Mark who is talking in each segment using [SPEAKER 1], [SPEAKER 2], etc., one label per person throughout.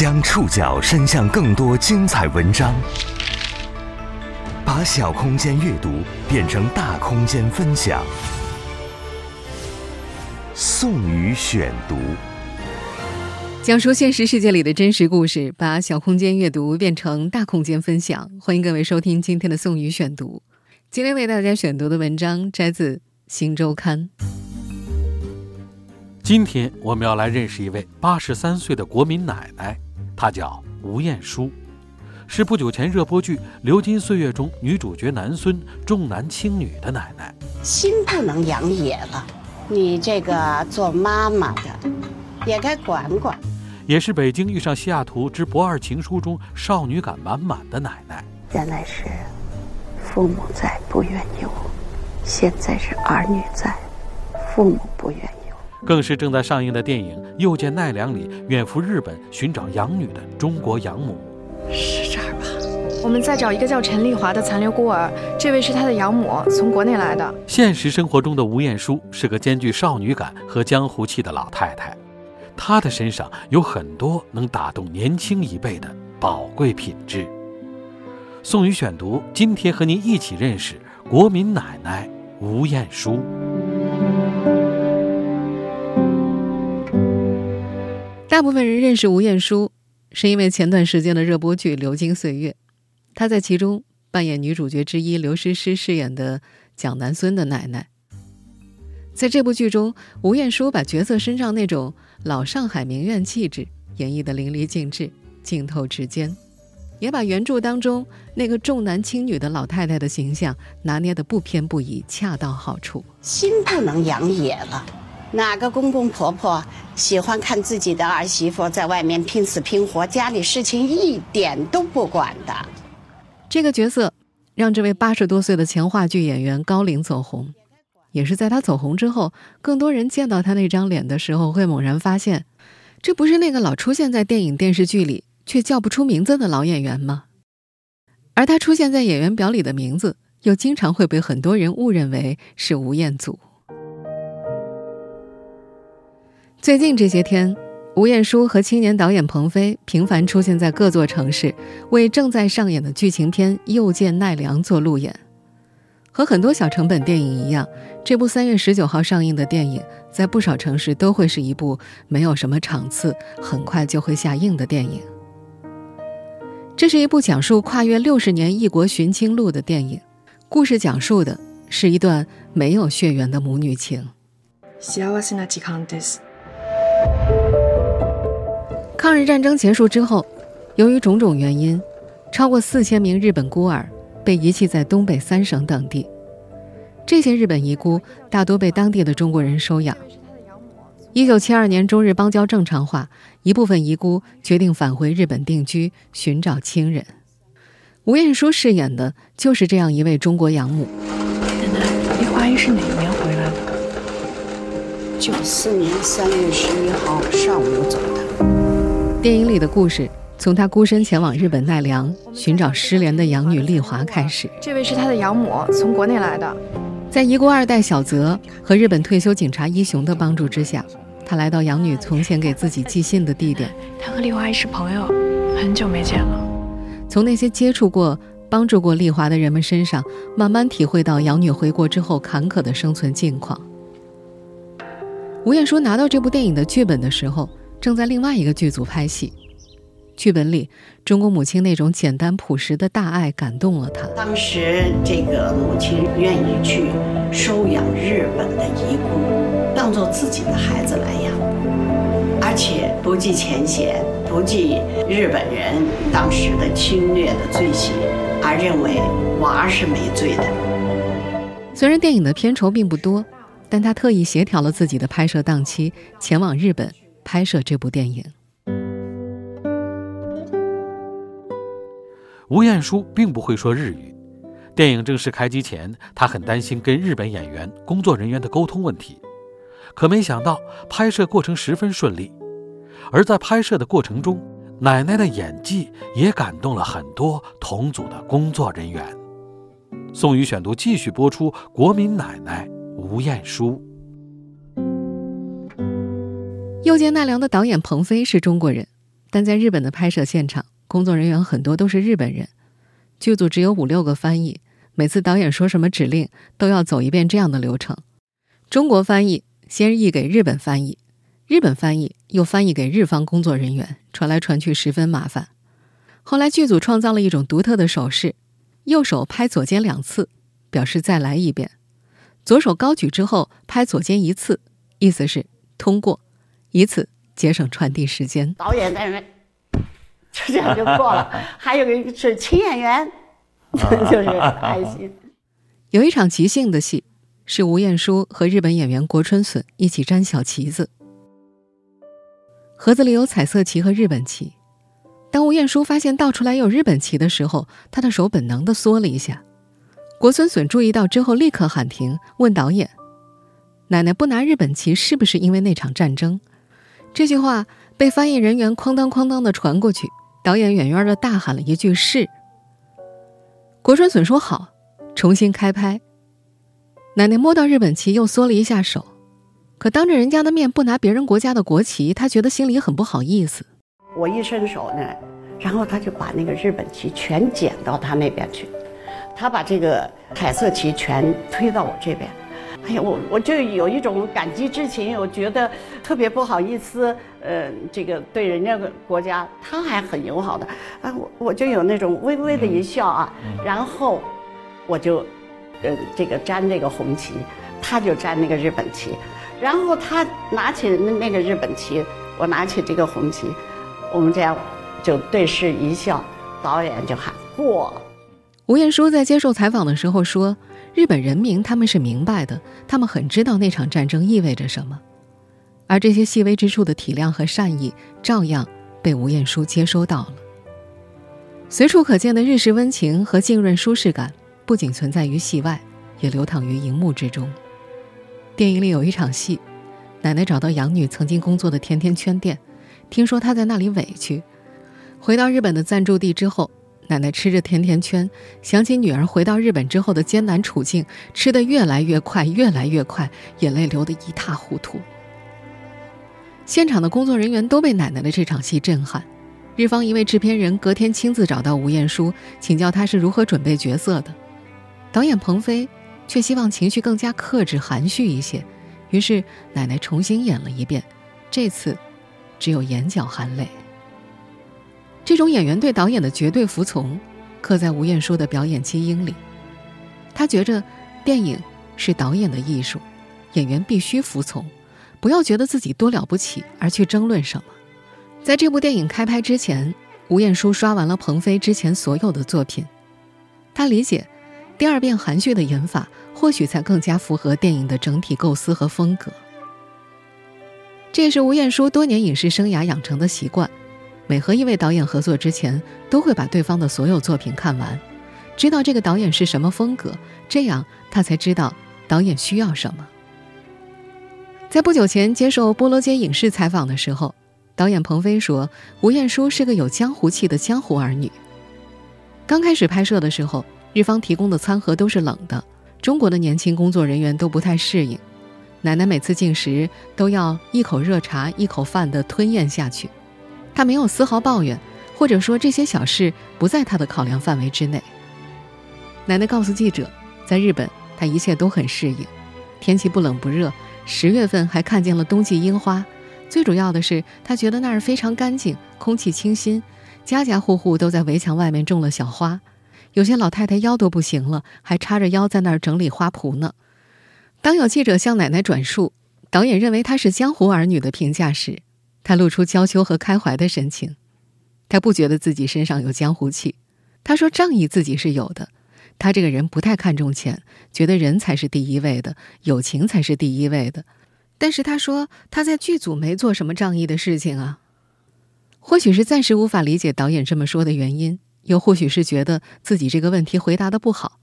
[SPEAKER 1] 将触角伸向更多精彩文章，把小空间阅读变成大空间分享。宋宇选读，
[SPEAKER 2] 讲述现实世界里的真实故事，把小空间阅读变成大空间分享。欢迎各位收听今天的宋宇选读。今天为大家选读的文章摘自《新周刊》。
[SPEAKER 3] 今天我们要来认识一位八十三岁的国民奶奶，她叫吴艳姝，是不久前热播剧《流金岁月》中女主角南孙重男轻女的奶奶。
[SPEAKER 4] 心不能养野了，你这个做妈妈的也该管管。
[SPEAKER 3] 也是北京遇上西雅图之不二情书中少女感满满的奶奶。
[SPEAKER 5] 原来是父母在不远游，现在是儿女在，父母不远游。
[SPEAKER 3] 更是正在上映的电影《又见奈良》里远赴日本寻找养女的中国养母，
[SPEAKER 6] 是这儿吧？我们再找一个叫陈丽华的残留孤儿，这位是她的养母，从国内来的。
[SPEAKER 3] 现实生活中的吴彦姝是个兼具少女感和江湖气的老太太，她的身上有很多能打动年轻一辈的宝贵品质。宋宇选读，今天和您一起认识国民奶奶吴艳书。
[SPEAKER 2] 大部分人认识吴彦姝，是因为前段时间的热播剧《流金岁月》，她在其中扮演女主角之一刘诗诗饰演的蒋南孙的奶奶。在这部剧中，吴彦姝把角色身上那种老上海名媛气质演绎得淋漓尽致、镜透指尖，也把原著当中那个重男轻女的老太太的形象拿捏得不偏不倚、恰到好处。
[SPEAKER 4] 心不能养野了。哪个公公婆婆喜欢看自己的儿媳妇在外面拼死拼活，家里事情一点都不管的？
[SPEAKER 2] 这个角色让这位八十多岁的前话剧演员高龄走红，也是在他走红之后，更多人见到他那张脸的时候，会猛然发现，这不是那个老出现在电影电视剧里却叫不出名字的老演员吗？而他出现在演员表里的名字，又经常会被很多人误认为是吴彦祖。最近这些天，吴彦姝和青年导演彭飞频繁出现在各座城市，为正在上演的剧情片《又见奈良》做路演。和很多小成本电影一样，这部三月十九号上映的电影，在不少城市都会是一部没有什么场次、很快就会下映的电影。这是一部讲述跨越六十年异国寻亲路的电影，故事讲述的是一段没有血缘的母女情。抗日战争结束之后，由于种种原因，超过四千名日本孤儿被遗弃在东北三省等地。这些日本遗孤大多被当地的中国人收养。一九七二年中日邦交正常化，一部分遗孤决定返回日本定居，寻找亲人。吴彦姝饰演的就是这样一位中国养母。
[SPEAKER 6] 奶奶，李华姨是哪一年回？
[SPEAKER 4] 九四年三月十一号上午走的。
[SPEAKER 2] 电影里的故事从他孤身前往日本奈良寻找失联的养女丽华开始。
[SPEAKER 6] 这位是他的养母，从国内来的。
[SPEAKER 2] 在遗孤二代小泽和日本退休警察一雄的帮助之下，他来到养女从前给自己寄信的地点。
[SPEAKER 6] 他和丽华姨是朋友，很久没见了。
[SPEAKER 2] 从那些接触过、帮助过丽华的人们身上，慢慢体会到养女回国之后坎坷的生存境况。吴彦姝拿到这部电影的剧本的时候，正在另外一个剧组拍戏。剧本里，中国母亲那种简单朴实的大爱感动了他。
[SPEAKER 4] 当时这个母亲愿意去收养日本的遗孤，当做自己的孩子来养，而且不计前嫌，不计日本人当时的侵略的罪行，而认为娃是没罪的。
[SPEAKER 2] 虽然电影的片酬并不多，但他特意协调了自己的拍摄档期，前往日本拍摄这部电影。
[SPEAKER 3] 吴彦姝并不会说日语，电影正式开机前，他很担心跟日本演员工作人员的沟通问题。可没想到，拍摄过程十分顺利。而在拍摄的过程中，奶奶的演技也感动了很多同组的工作人员。宋宇选读继续播出：国民奶奶吴彦姝。
[SPEAKER 2] 又见奈良的导演彭飞是中国人。但在日本的拍摄现场，工作人员很多都是日本人，剧组只有五六个翻译，每次导演说什么指令，都要走一遍这样的流程：中国翻译先译给日本翻译，日本翻译又翻译给日方工作人员，传来传去十分麻烦。后来剧组创造了一种独特的手势，右手拍左肩两次，表示再来一遍；左手高举之后拍左肩一次，意思是通过，以此节省传递时间。
[SPEAKER 4] 导演在那边就这样就过了。还有一个是请演员，就是开心。
[SPEAKER 2] 有一场即兴的戏，是吴彦姝和日本演员国春隼一起粘小旗子，盒子里有彩色旗和日本旗。当吴彦姝发现倒出来有日本旗的时候，她的手本能的缩了一下。国孙隼注意到之后，立刻喊停，问导演：“奶奶不拿日本旗，是不是因为那场战争？”这句话被翻译人员哐当哐当的传过去，导演远远的大喊了一句“是”。国春隼说：“好。”重新开拍。奶奶摸到日本旗，又缩了一下手，可当着人家的面不拿别人国家的国旗，她觉得心里很不好意思。
[SPEAKER 4] 我一伸手呢，然后他就把那个日本旗全捡到他那边去，他把这个彩色旗全推到我这边。哎呀，我我就有一种感激之情，我觉得特别不好意思。呃，这个对人家国家他还很友好的啊，我我就有那种微微的一笑啊。然后我就呃这个粘这个红旗，他就粘那个日本旗，然后他拿起那个日本旗，我拿起这个红旗。我们这样就对视一笑，导演就喊过。
[SPEAKER 2] 吴彦姝在接受采访的时候说：“日本人民他们是明白的，他们很知道那场战争意味着什么，而这些细微之处的体谅和善意，照样被吴彦姝接收到了。随处可见的日式温情和浸润舒适感，不仅存在于戏外，也流淌于荧幕之中。电影里有一场戏，奶奶找到养女曾经工作的甜甜圈店。”听说她在那里委屈，回到日本的暂住地之后，奶奶吃着甜甜圈，想起女儿回到日本之后的艰难处境，吃得越来越快，越来越快，眼泪流得一塌糊涂。现场的工作人员都被奶奶的这场戏震撼。日方一位制片人隔天亲自找到吴彦姝，请教他是如何准备角色的。导演彭飞却希望情绪更加克制、含蓄一些，于是奶奶重新演了一遍，这次。只有眼角含泪。这种演员对导演的绝对服从，刻在吴彦姝的表演基因里。他觉着，电影是导演的艺术，演员必须服从，不要觉得自己多了不起而去争论什么。在这部电影开拍之前，吴彦姝刷完了彭飞之前所有的作品，他理解，第二遍含蓄的演法，或许才更加符合电影的整体构思和风格。这也是吴彦姝多年影视生涯养成的习惯，每和一位导演合作之前，都会把对方的所有作品看完，知道这个导演是什么风格，这样他才知道导演需要什么。在不久前接受菠萝街影视采访的时候，导演彭飞说，吴彦姝是个有江湖气的江湖儿女。刚开始拍摄的时候，日方提供的餐盒都是冷的，中国的年轻工作人员都不太适应。奶奶每次进食都要一口热茶一口饭的吞咽下去，她没有丝毫抱怨，或者说这些小事不在她的考量范围之内。奶奶告诉记者，在日本她一切都很适应，天气不冷不热，十月份还看见了冬季樱花。最主要的是，她觉得那儿非常干净，空气清新，家家户户都在围墙外面种了小花，有些老太太腰都不行了，还叉着腰在那儿整理花圃呢。当有记者向奶奶转述导演认为她是江湖儿女的评价时，他露出娇羞和开怀的神情。他不觉得自己身上有江湖气。他说仗义自己是有的。他这个人不太看重钱，觉得人才是第一位的，友情才是第一位的。但是他说他在剧组没做什么仗义的事情啊。或许是暂时无法理解导演这么说的原因，又或许是觉得自己这个问题回答的不好。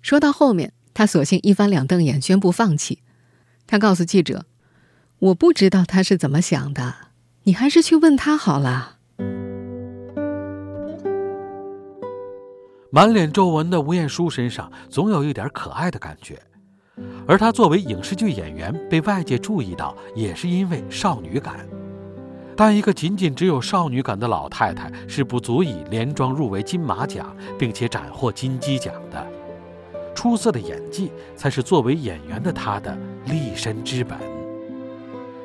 [SPEAKER 2] 说到后面。他索性一翻两瞪眼，宣布放弃。他告诉记者：“我不知道他是怎么想的，你还是去问他好了。”
[SPEAKER 3] 满脸皱纹的吴彦姝身上总有一点可爱的感觉，而她作为影视剧演员被外界注意到，也是因为少女感。但一个仅仅只有少女感的老太太是不足以连庄入围金马奖，并且斩获金鸡奖的。出色的演技才是作为演员的她的立身之本。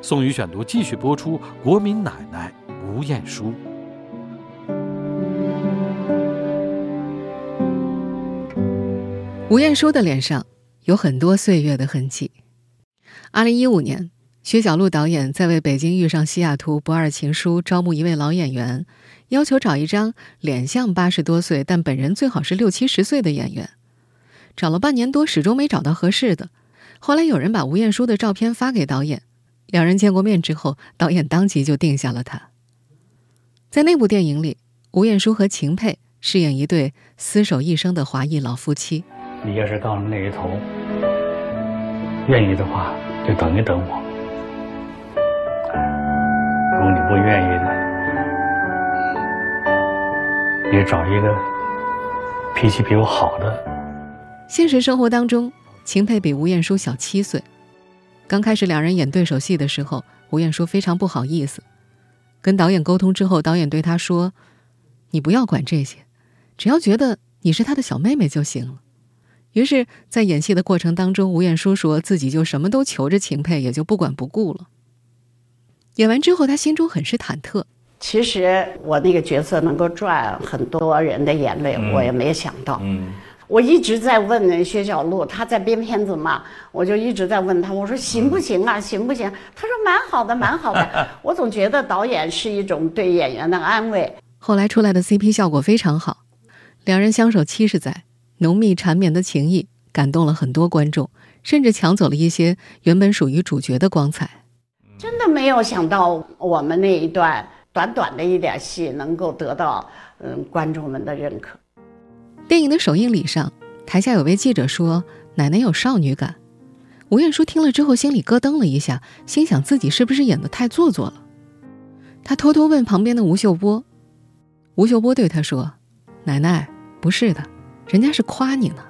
[SPEAKER 3] 宋宇选读继续播出：国民奶奶吴彦姝。
[SPEAKER 2] 吴彦姝的脸上有很多岁月的痕迹。二零一五年。薛晓路导演在为《北京遇上西雅图不二情书》招募一位老演员，要求找一张脸像八十多岁但本人最好是六七十岁的演员。找了半年多，始终没找到合适的。后来有人把吴彦姝的照片发给导演，两人见过面之后，导演当即就定下了他。在那部电影里，吴彦姝和秦沛饰演一对厮守一生的华裔老夫妻。
[SPEAKER 7] 你要是到了那一头，愿意的话，就等一等我。如果你不愿意的，你找一个脾气比我好的。
[SPEAKER 2] 现实生活当中，秦沛比吴彦姝小七岁。刚开始两人演对手戏的时候，吴彦姝非常不好意思。跟导演沟通之后，导演对他说：“你不要管这些，只要觉得你是他的小妹妹就行了。”于是，在演戏的过程当中，吴彦姝说自己就什么都求着秦沛，也就不管不顾了。演完之后，他心中很是忐忑。
[SPEAKER 4] 其实我那个角色能够赚很多人的眼泪，我也没想到。嗯，我一直在问薛晓路，他在编片子嘛，我就一直在问他，我说行不行啊，行不行？他说蛮好的，蛮好的。我总觉得导演是一种对演员的安慰。
[SPEAKER 2] 后来出来的 CP 效果非常好，两人相守七十载，浓密缠绵的情谊感动了很多观众，甚至抢走了一些原本属于主角的光彩。
[SPEAKER 4] 真的没有想到，我们那一段短短的一点戏能够得到嗯观众们的认可。
[SPEAKER 2] 电影的首映礼上，台下有位记者说：“奶奶有少女感。”吴彦姝听了之后，心里咯噔了一下，心想自己是不是演的太做作了。他偷偷问旁边的吴秀波，吴秀波对他说：“奶奶，不是的，人家是夸你呢。”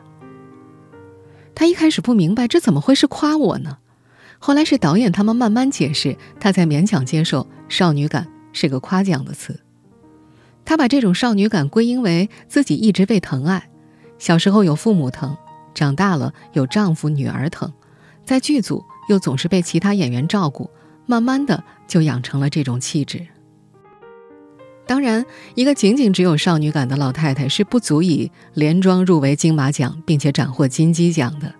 [SPEAKER 2] 他一开始不明白，这怎么会是夸我呢？后来是导演他们慢慢解释，他才勉强接受“少女感”是个夸奖的词。她把这种少女感归因为自己一直被疼爱，小时候有父母疼，长大了有丈夫、女儿疼，在剧组又总是被其他演员照顾，慢慢的就养成了这种气质。当然，一个仅仅只有少女感的老太太是不足以连庄入围金马奖，并且斩获金鸡奖的。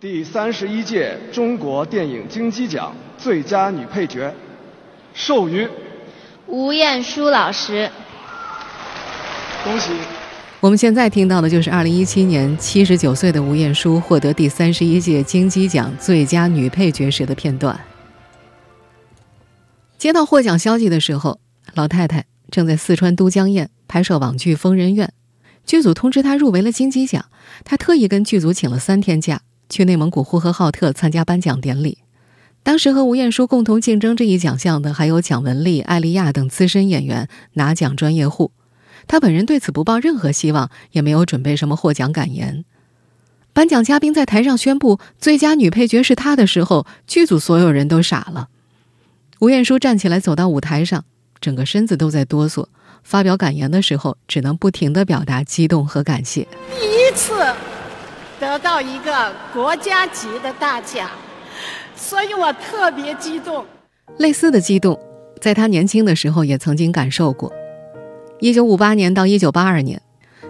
[SPEAKER 8] 第三十一届中国电影金鸡奖最佳女配角，授予
[SPEAKER 9] 吴彦姝老师。
[SPEAKER 8] 恭喜！
[SPEAKER 2] 我们现在听到的就是二零一七年七十九岁的吴彦姝获得第三十一届金鸡奖最佳女配角时的片段。接到获奖消息的时候，老太太正在四川都江堰拍摄网剧《疯人院》，剧组通知她入围了金鸡奖，她特意跟剧组请了三天假。去内蒙古呼和浩特参加颁奖典礼，当时和吴彦姝共同竞争这一奖项的还有蒋雯丽、艾丽亚等资深演员拿奖专业户。他本人对此不抱任何希望，也没有准备什么获奖感言。颁奖嘉宾在台上宣布最佳女配角是她的时候，剧组所有人都傻了。吴彦姝站起来走到舞台上，整个身子都在哆嗦，发表感言的时候只能不停地表达激动和感谢。
[SPEAKER 4] 第一次。得到一个国家级的大奖，所以我特别激动。
[SPEAKER 2] 类似的激动，在他年轻的时候也曾经感受过。一九五八年到一九八二年，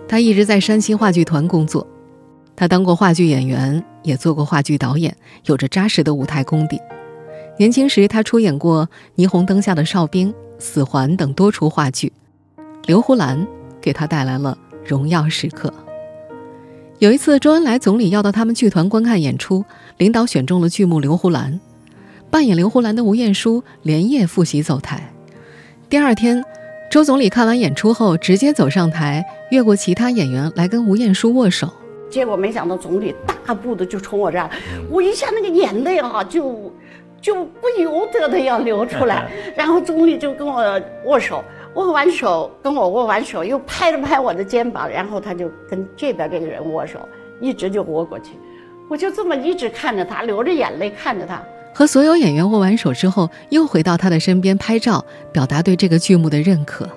[SPEAKER 2] 他一直在山西话剧团工作。他当过话剧演员，也做过话剧导演，有着扎实的舞台功底。年轻时，他出演过《霓虹灯下的哨兵》《死环》等多出话剧，刘胡兰给他带来了荣耀时刻。有一次，周恩来总理要到他们剧团观看演出，领导选中了剧目《刘胡兰》，扮演刘胡兰的吴彦姝连夜复习走台。第二天，周总理看完演出后，直接走上台，越过其他演员来跟吴彦姝握手。
[SPEAKER 4] 结果没想到，总理大步的就冲我这儿，我一下那个眼泪啊，就就不由得的要流出来。然后总理就跟我握手。握完手，跟我握完手，又拍了拍我的肩膀，然后他就跟这边这个人握手，一直就握过去。我就这么一直看着他，流着眼泪看着他。
[SPEAKER 2] 和所有演员握完手之后，又回到他的身边拍照，表达对这个剧目的认可。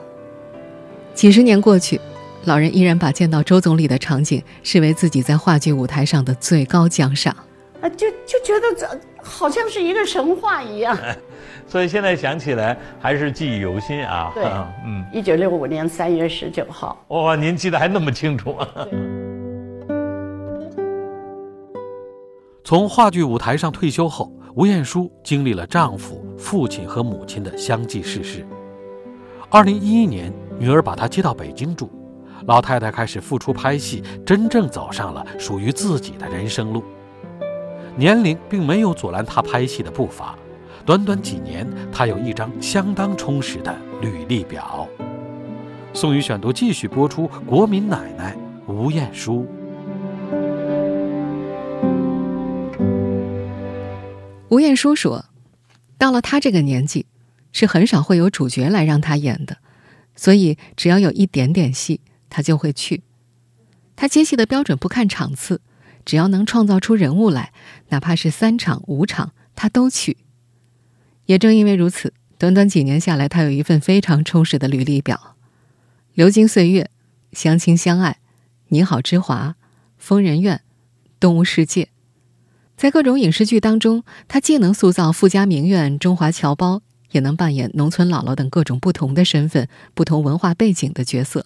[SPEAKER 2] 几十年过去，老人依然把见到周总理的场景视为自己在话剧舞台上的最高奖赏。
[SPEAKER 4] 啊，就就觉得这好像是一个神话一样。
[SPEAKER 10] 所以现在想起来还是记忆犹新啊。
[SPEAKER 4] 对，嗯，一九六五年三月十九号。
[SPEAKER 10] 哇，您记得还那么清楚啊！
[SPEAKER 3] 从话剧舞台上退休后，吴彦姝经历了丈夫、父亲和母亲的相继逝世。二零一一年，女儿把她接到北京住，老太太开始复出拍戏，真正走上了属于自己的人生路。年龄并没有阻拦她拍戏的步伐，短短几年，她有一张相当充实的履历表。宋宇选读继续播出：国民奶奶吴彦姝。
[SPEAKER 2] 吴彦姝说：“到了她这个年纪，是很少会有主角来让她演的，所以只要有一点点戏，她就会去。她接戏的标准不看场次，只要能创造出人物来，哪怕是三场五场，她都去。也正因为如此，短短几年下来，她有一份非常充实的履历表：《流金岁月》《相亲相爱》《你好，之华》《疯人院》《动物世界》。”在各种影视剧当中，她既能塑造富家名媛、中华侨胞，也能扮演农村姥姥等各种不同的身份、不同文化背景的角色。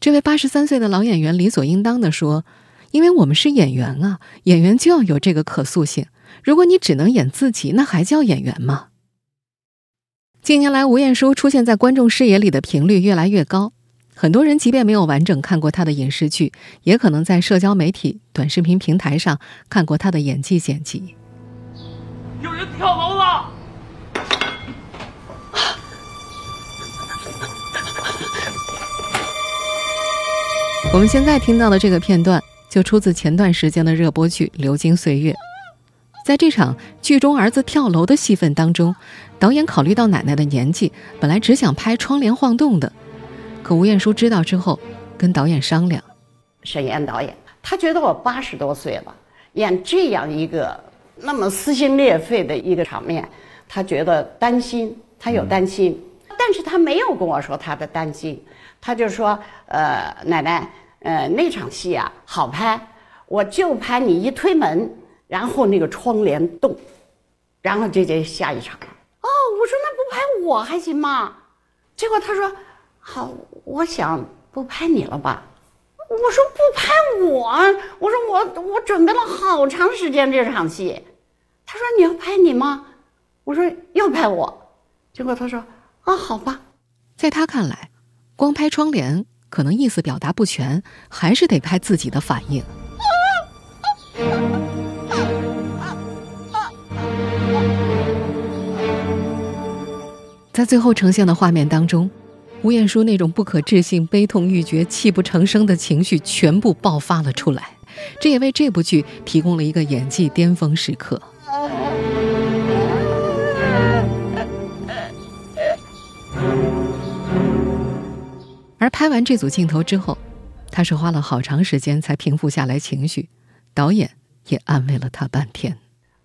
[SPEAKER 2] 这位八十三岁的老演员理所应当地说：“因为我们是演员啊，演员就要有这个可塑性。如果你只能演自己，那还叫演员吗？”近年来，吴彦姝出现在观众视野里的频率越来越高。很多人即便没有完整看过他的影视剧，也可能在社交媒体、短视频平台上看过他的演技剪辑。
[SPEAKER 11] 有人跳楼了！
[SPEAKER 2] 我们现在听到的这个片段，就出自前段时间的热播剧《流金岁月》。在这场剧中儿子跳楼的戏份当中，导演考虑到奶奶的年纪，本来只想拍窗帘晃动的。可吴彦姝知道之后，跟导演商量。
[SPEAKER 4] 沈岩导演，他觉得我八十多岁了，演这样一个那么撕心裂肺的一个场面，他觉得担心，他有担心，但是他没有跟我说他的担心，他就说：“呃，奶奶，呃，那场戏啊好拍，我就拍你一推门，然后那个窗帘动，然后这就下一场了。”哦，我说那不拍我还行吗？结果他说。好，我想不拍你了吧？我说不拍我，我说我我准备了好长时间这场戏。他说你要拍你吗？我说要拍我。结果他说啊，好吧。
[SPEAKER 2] 在他看来，光拍窗帘可能意思表达不全，还是得拍自己的反应。在最后呈现的画面当中。吴彦姝那种不可置信、悲痛欲绝、泣不成声的情绪全部爆发了出来，这也为这部剧提供了一个演技巅峰时刻。而拍完这组镜头之后，他是花了好长时间才平复下来情绪，导演也安慰了他半天。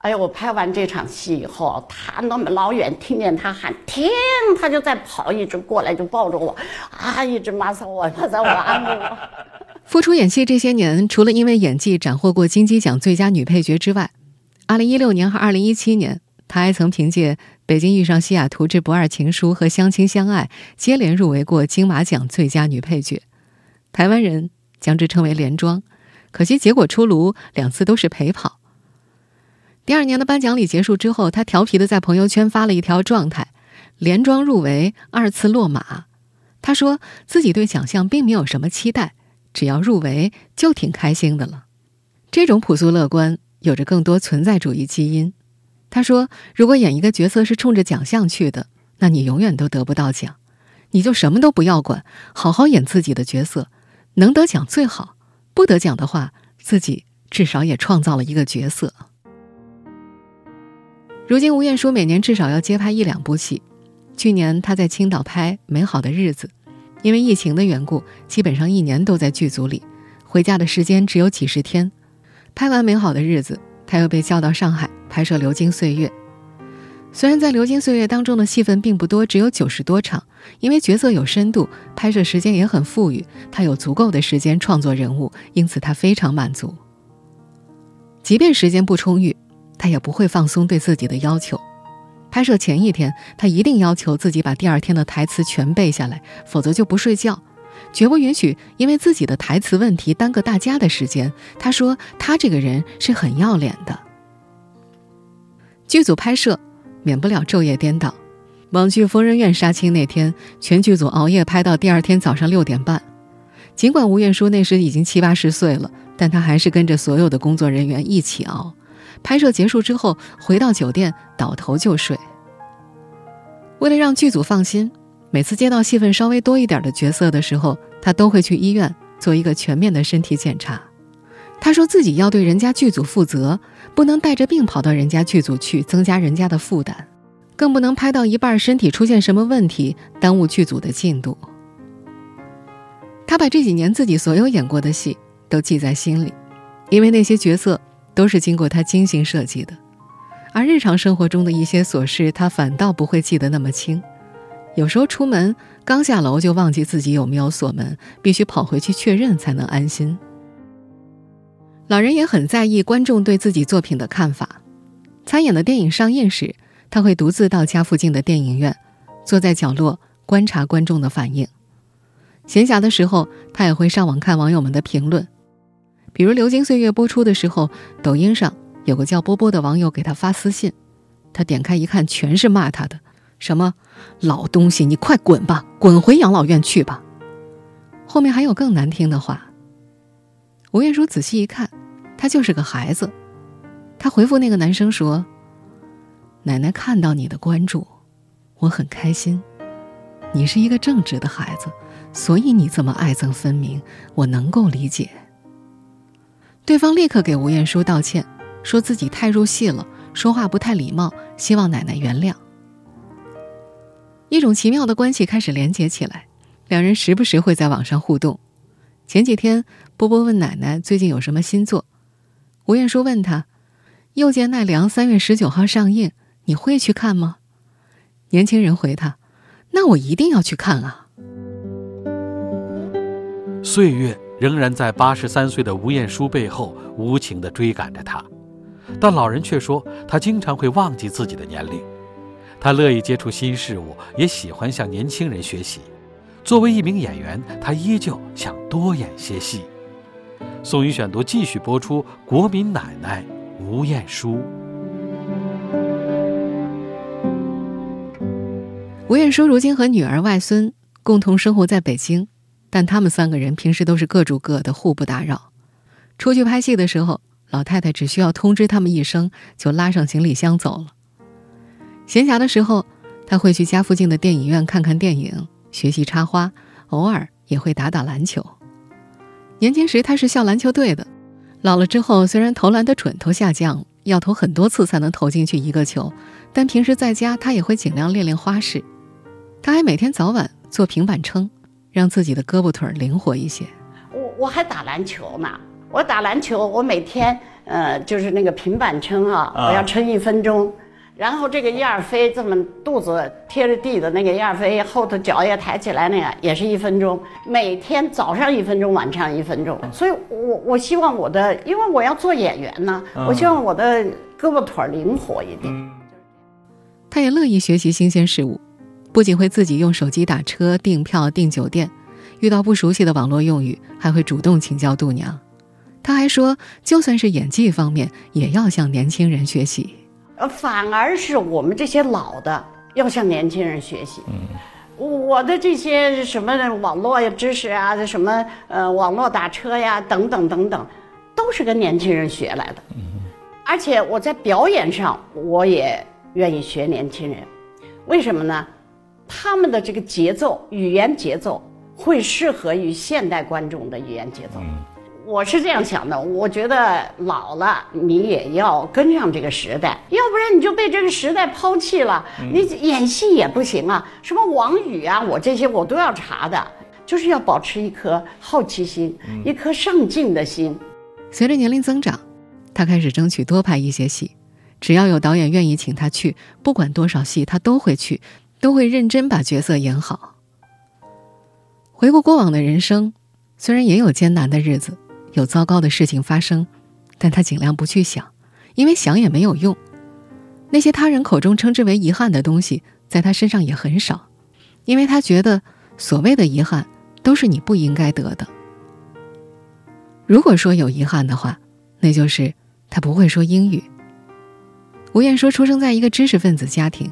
[SPEAKER 4] 哎，我拍完这场戏以后，他那么老远听见他喊停，他就在跑，一直过来就抱着我，啊，一直骂骚我，他在我安慰我。
[SPEAKER 2] 复出演戏这些年，除了因为演技斩获过金鸡奖最佳女配角之外，二零一六年和二零一七年，她还曾凭借《北京遇上西雅图之不二情书》和《相亲相爱》接连入围过金马奖最佳女配角。台湾人将之称为“连庄”，可惜结果出炉，两次都是陪跑。第二年的颁奖礼结束之后，他调皮的在朋友圈发了一条状态：“连庄入围，二次落马。”他说自己对奖项并没有什么期待，只要入围就挺开心的了。这种朴素乐观有着更多存在主义基因。他说：“如果演一个角色是冲着奖项去的，那你永远都得不到奖。你就什么都不要管，好好演自己的角色，能得奖最好，不得奖的话，自己至少也创造了一个角色。”如今，吴彦姝每年至少要接拍一两部戏。去年，她在青岛拍《美好的日子》，因为疫情的缘故，基本上一年都在剧组里，回家的时间只有几十天。拍完《美好的日子》，他又被叫到上海拍摄《流金岁月》。虽然在《流金岁月》当中的戏份并不多，只有九十多场，因为角色有深度，拍摄时间也很富裕，他有足够的时间创作人物，因此他非常满足。即便时间不充裕，他也不会放松对自己的要求。拍摄前一天，他一定要求自己把第二天的台词全背下来，否则就不睡觉，绝不允许因为自己的台词问题耽搁大家的时间。他说：“他这个人是很要脸的。”剧组拍摄免不了昼夜颠倒，网剧《疯人院》杀青那天，全剧组熬夜拍到第二天早上六点半。尽管吴彦姝那时已经七八十岁了，但他还是跟着所有的工作人员一起熬。拍摄结束之后，回到酒店倒头就睡。为了让剧组放心，每次接到戏份稍微多一点的角色的时候，他都会去医院做一个全面的身体检查。他说自己要对人家剧组负责，不能带着病跑到人家剧组去，增加人家的负担，更不能拍到一半身体出现什么问题，耽误剧组的进度。他把这几年自己所有演过的戏都记在心里，因为那些角色。都是经过他精心设计的，而日常生活中的一些琐事，他反倒不会记得那么清。有时候出门刚下楼就忘记自己有没有锁门，必须跑回去确认才能安心。老人也很在意观众对自己作品的看法。参演的电影上映时，他会独自到家附近的电影院，坐在角落观察观众的反应。闲暇的时候，他也会上网看网友们的评论。比如《流金岁月》播出的时候，抖音上有个叫波波的网友给他发私信，他点开一看，全是骂他的，什么“老东西，你快滚吧，滚回养老院去吧”。后面还有更难听的话。吴彦姝仔细一看，他就是个孩子。他回复那个男生说：“奶奶看到你的关注，我很开心。你是一个正直的孩子，所以你这么爱憎分明，我能够理解。”对方立刻给吴彦姝道歉，说自己太入戏了，说话不太礼貌，希望奶奶原谅。一种奇妙的关系开始连结起来，两人时不时会在网上互动。前几天，波波问奶奶最近有什么新作，吴彦姝问他：“又见奈良三月十九号上映，你会去看吗？”年轻人回他：“那我一定要去看啊。”
[SPEAKER 3] 岁月。仍然在八十三岁的吴彦姝背后无情地追赶着他，但老人却说他经常会忘记自己的年龄。他乐意接触新事物，也喜欢向年轻人学习。作为一名演员，他依旧想多演些戏。宋宇选读继续播出《国民奶奶吴彦姝》。
[SPEAKER 2] 吴彦姝如今和女儿、外孙共同生活在北京。但他们三个人平时都是各住各的，互不打扰。出去拍戏的时候，老太太只需要通知他们一声，就拉上行李箱走了。闲暇的时候，他会去家附近的电影院看看电影，学习插花，偶尔也会打打篮球。年轻时他是校篮球队的，老了之后虽然投篮的准头下降，要投很多次才能投进去一个球，但平时在家他也会尽量练练花式。他还每天早晚做平板撑。让自己的胳膊腿灵活一些。
[SPEAKER 4] 我我还打篮球呢，我打篮球，我每天呃就是那个平板撑啊，我要撑一分钟，然后这个燕儿飞这么肚子贴着地的那个燕儿飞，后头脚也抬起来那个也是一分钟，每天早上一分钟，晚上一分钟。所以我我希望我的，因为我要做演员呢，我希望我的胳膊腿灵活一点。
[SPEAKER 2] 他也乐意学习新鲜事物。不仅会自己用手机打车、订票、订酒店，遇到不熟悉的网络用语，还会主动请教度娘。他还说，就算是演技方面，也要向年轻人学习。
[SPEAKER 4] 呃，反而是我们这些老的要向年轻人学习。嗯，我的这些什么网络呀知识啊，什么呃网络打车呀，等等等等，都是跟年轻人学来的。嗯，而且我在表演上，我也愿意学年轻人。为什么呢？他们的这个节奏、语言节奏会适合于现代观众的语言节奏。我是这样想的，我觉得老了你也要跟上这个时代，要不然你就被这个时代抛弃了。你演戏也不行啊，什么王语啊，我这些我都要查的，就是要保持一颗好奇心，一颗上进的心。
[SPEAKER 2] 随着年龄增长，他开始争取多拍一些戏，只要有导演愿意请他去，不管多少戏他都会去，都会认真把角色演好。回顾过往的人生，虽然也有艰难的日子，有糟糕的事情发生，但他尽量不去想，因为想也没有用。那些他人口中称之为遗憾的东西，在他身上也很少，因为他觉得所谓的遗憾都是你不应该得的。如果说有遗憾的话，那就是他不会说英语。吴彦说出生在一个知识分子家庭，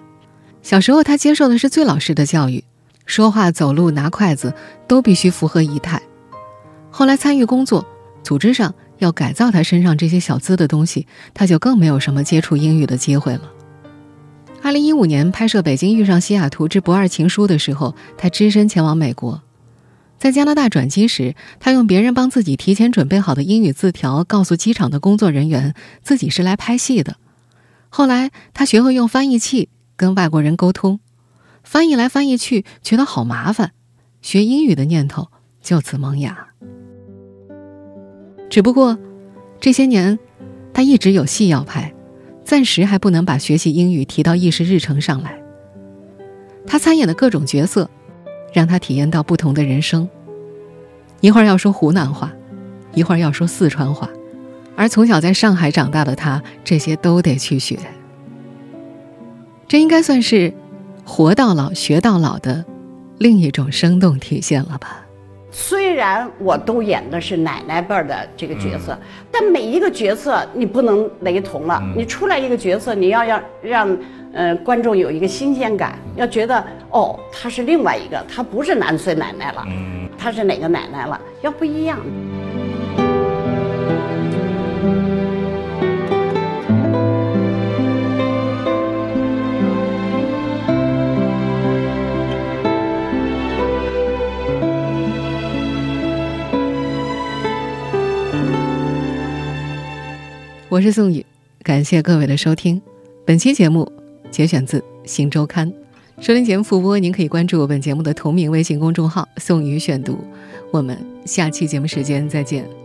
[SPEAKER 2] 小时候他接受的是最老实的教育，说话、走路、拿筷子都必须符合仪态。后来参与工作，组织上要改造他身上这些小资的东西，他就更没有什么接触英语的机会了。二零一五年拍摄《北京遇上西雅图之不二情书》的时候，他只身前往美国。在加拿大转机时，他用别人帮自己提前准备好的英语字条告诉机场的工作人员，自己是来拍戏的。后来，他学会用翻译器跟外国人沟通，翻译来翻译去觉得好麻烦，学英语的念头就此萌芽。只不过，这些年，他一直有戏要拍，暂时还不能把学习英语提到议事日程上来。他参演的各种角色。让他体验到不同的人生。一会儿要说湖南话，一会儿要说四川话，而从小在上海长大的他，这些都得去学。这应该算是活到老学到老的另一种生动体现了吧？
[SPEAKER 4] 虽然我都演的是奶奶辈儿的这个角色，但每一个角色你不能雷同了。你出来一个角色，你要要让。呃，观众有一个新鲜感，要觉得哦，她是另外一个，她不是南孙奶奶了，她是哪个奶奶了？要不一样。
[SPEAKER 2] 我是宋宇，感谢各位的收听，本期节目。节选自《新周刊》，收听节目复播，您可以关注本节目的同名微信公众号“宋宇选读”。我们下期节目时间再见。